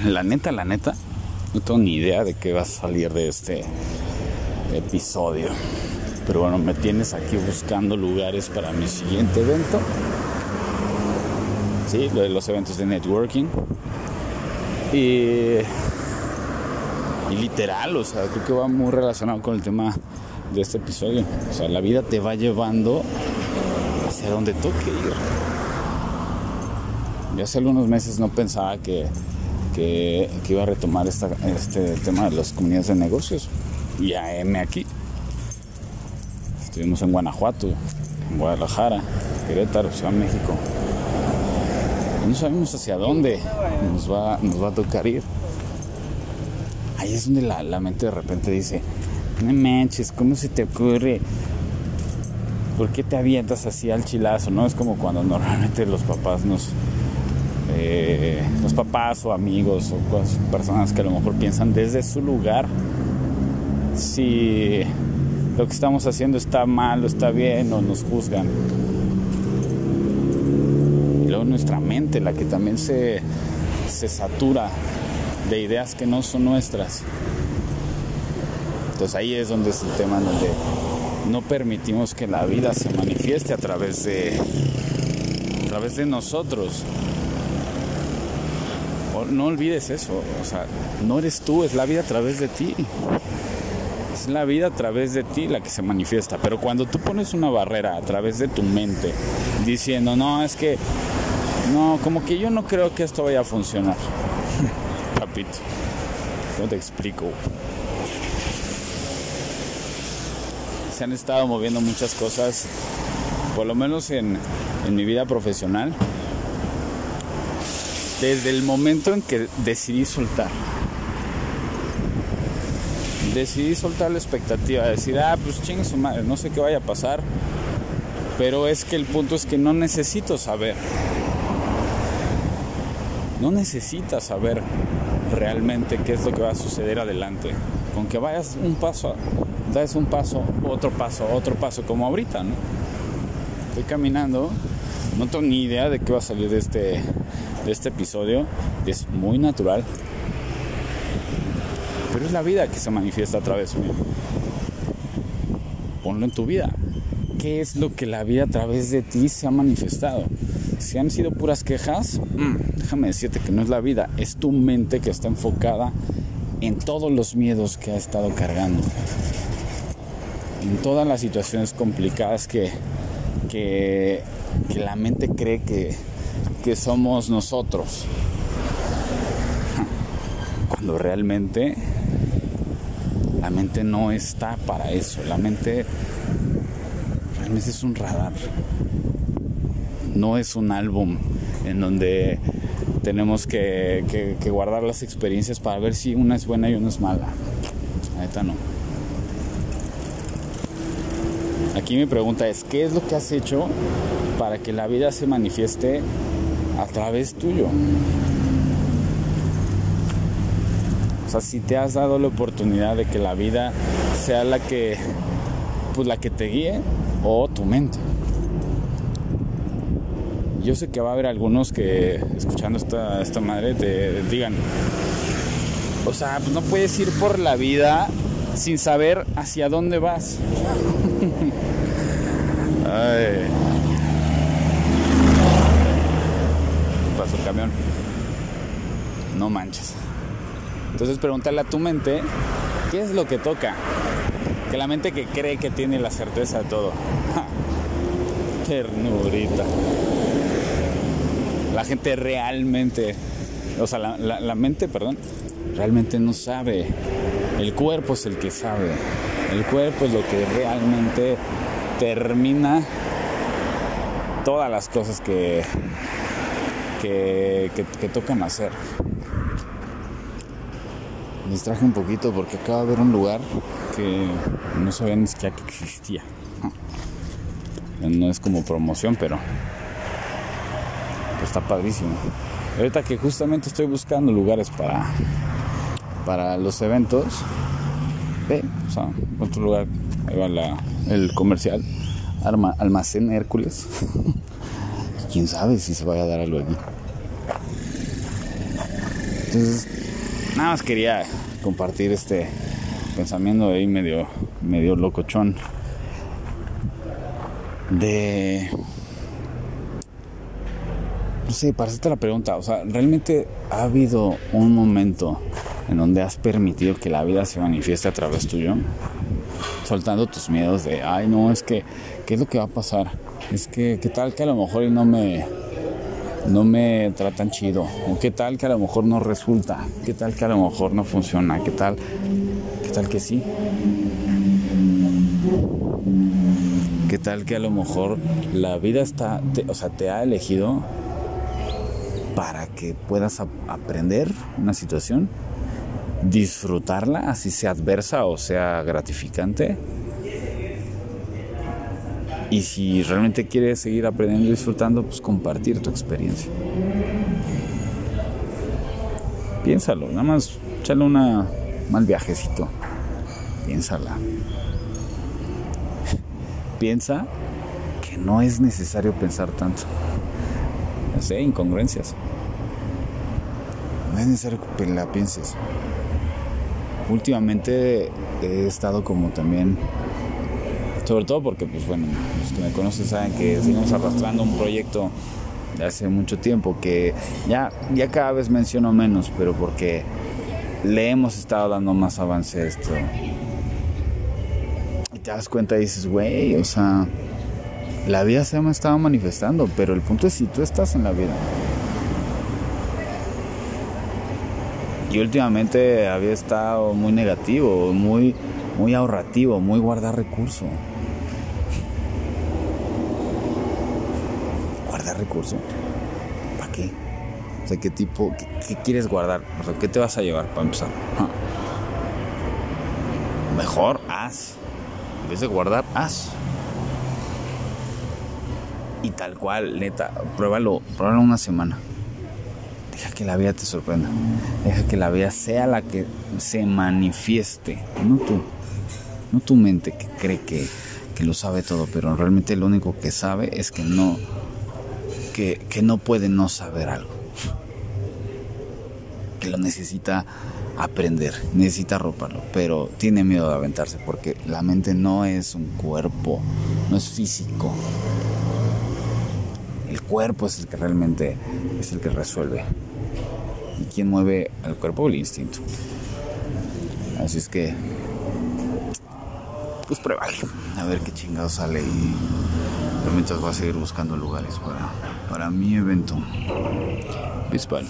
la neta, la neta, no tengo ni idea de qué va a salir de este episodio. Pero bueno, me tienes aquí buscando lugares para mi siguiente evento. Sí, lo de los eventos de networking. Y, y literal, o sea, creo que va muy relacionado con el tema de este episodio. O sea, la vida te va llevando hacia donde toque ir. Yo hace algunos meses no pensaba que, que, que iba a retomar esta, este tema de las comunidades de negocios. Y AM aquí. Estuvimos en Guanajuato, en Guadalajara, Querétaro, Ciudad de México. No sabemos hacia dónde nos va, nos va a tocar ir. Ahí es donde la, la mente de repente dice, no manches, ¿cómo se te ocurre? ¿Por qué te avientas así al chilazo? ¿No? Es como cuando normalmente los papás nos... Eh, los papás o amigos o personas que a lo mejor piensan desde su lugar si lo que estamos haciendo está mal o está bien o nos juzgan. Y luego nuestra mente, la que también se, se satura de ideas que no son nuestras. Entonces ahí es donde es el tema donde no permitimos que la vida se manifieste a través de a través de nosotros. No olvides eso, o sea, no eres tú, es la vida a través de ti es la vida a través de ti la que se manifiesta. Pero cuando tú pones una barrera a través de tu mente, diciendo, no, es que, no, como que yo no creo que esto vaya a funcionar. Papito, ¿cómo te explico? Se han estado moviendo muchas cosas, por lo menos en, en mi vida profesional, desde el momento en que decidí soltar decidí soltar la expectativa, decir, ah, pues chingue su madre, no sé qué vaya a pasar, pero es que el punto es que no necesito saber. No necesitas saber realmente qué es lo que va a suceder adelante. Con que vayas un paso, das un paso, otro paso, otro paso, como ahorita, ¿no? Estoy caminando, no tengo ni idea de qué va a salir de este, de este episodio. Es muy natural, pero es la vida que se manifiesta a través mío. Ponlo en tu vida. ¿Qué es lo que la vida a través de ti se ha manifestado? Si han sido puras quejas, mm, déjame decirte que no es la vida, es tu mente que está enfocada en todos los miedos que ha estado cargando, en todas las situaciones complicadas que, que, que la mente cree que, que somos nosotros. Cuando realmente la mente no está para eso. La mente realmente es un radar. No es un álbum en donde tenemos que, guardar las experiencias para ver si una es buena y una es mala. Ahorita no. Aquí mi pregunta es, ¿qué es lo que has hecho para que la vida se manifieste a través tuyo? O sea, si te has dado la oportunidad de que la vida sea la que, pues la que te guíe o tu mente. Yo sé que va a haber algunos que escuchando esta, esta madre te digan, o sea, pues no puedes ir por la vida sin saber hacia dónde vas. Ay. Pasó el camión. No manches. Entonces pregúntale a tu mente, ¿qué es lo que toca? Que la mente que cree que tiene la certeza de todo. Ternurita. La gente realmente, o sea, la, la mente, perdón, realmente no sabe. El cuerpo es el que sabe. El cuerpo es lo que realmente termina todas las cosas que, que, que, tocan hacer me distraje un poquito porque acaba de ver un lugar que no sabía ni siquiera que existía. No es como promoción, pero pues está padrísimo. Ahorita que justamente estoy buscando lugares para, para los eventos, ve, o sea, otro lugar, ahí va la, el comercial, Arma, Almacén Hércules. Quién sabe si se vaya a dar algo aquí. Entonces, nada más quería compartir este pensamiento ahí medio, medio locochón de no sé, para hacerte la pregunta, o sea, ¿realmente ha habido un momento en donde has permitido que la vida se manifieste a través tuyo? Soltando tus miedos de, ay, no, es que, ¿qué es lo que va a pasar? Es que, ¿qué tal que a lo mejor no me, no me tratan chido? ¿O qué tal que a lo mejor no resulta? ¿Qué tal que a lo mejor no funciona? ¿Qué tal, qué tal que sí? ¿Qué tal que a lo mejor la vida está, o sea, te ha elegido para que puedas aprender una situación, disfrutarla, así sea adversa o sea gratificante. Y si realmente quieres seguir aprendiendo y disfrutando, pues compartir tu experiencia. Piénsalo, nada más échale una mal viajecito. Piénsala. Piensa que no es necesario pensar tanto. Ya sé, incongruencias. No es necesario que la pienses. Últimamente he estado como también, sobre todo porque, pues bueno, los que me conocen saben que seguimos arrastrando un proyecto de hace mucho tiempo que ya, ya cada vez menciono menos, pero porque le hemos estado dando más avance a esto. Y te das cuenta y dices, güey, o sea, la vida se me estaba manifestando, pero el punto es si tú estás en la vida. Y últimamente había estado muy negativo, muy, muy ahorrativo, muy guardar recursos. ¿Guardar recursos? ¿Para qué? O sea, ¿qué tipo, qué, quieres guardar? O sea, ¿qué te vas a llevar para empezar? Mejor haz. En vez de guardar, haz. Y tal cual, neta, pruébalo, pruébalo una semana. Deja que la vida te sorprenda. Deja que la vida sea la que se manifieste, no tú. No tu mente que cree que, que lo sabe todo, pero realmente lo único que sabe es que no, que, que no puede no saber algo. Que lo necesita aprender, necesita roparlo, pero tiene miedo de aventarse porque la mente no es un cuerpo, no es físico, el cuerpo es el que realmente es el que resuelve. ¿Y quién mueve al cuerpo? El instinto. Así es que, pues pruébale. A ver qué chingado sale. Y mientras voy a seguir buscando lugares para, para mi evento. Bisbal.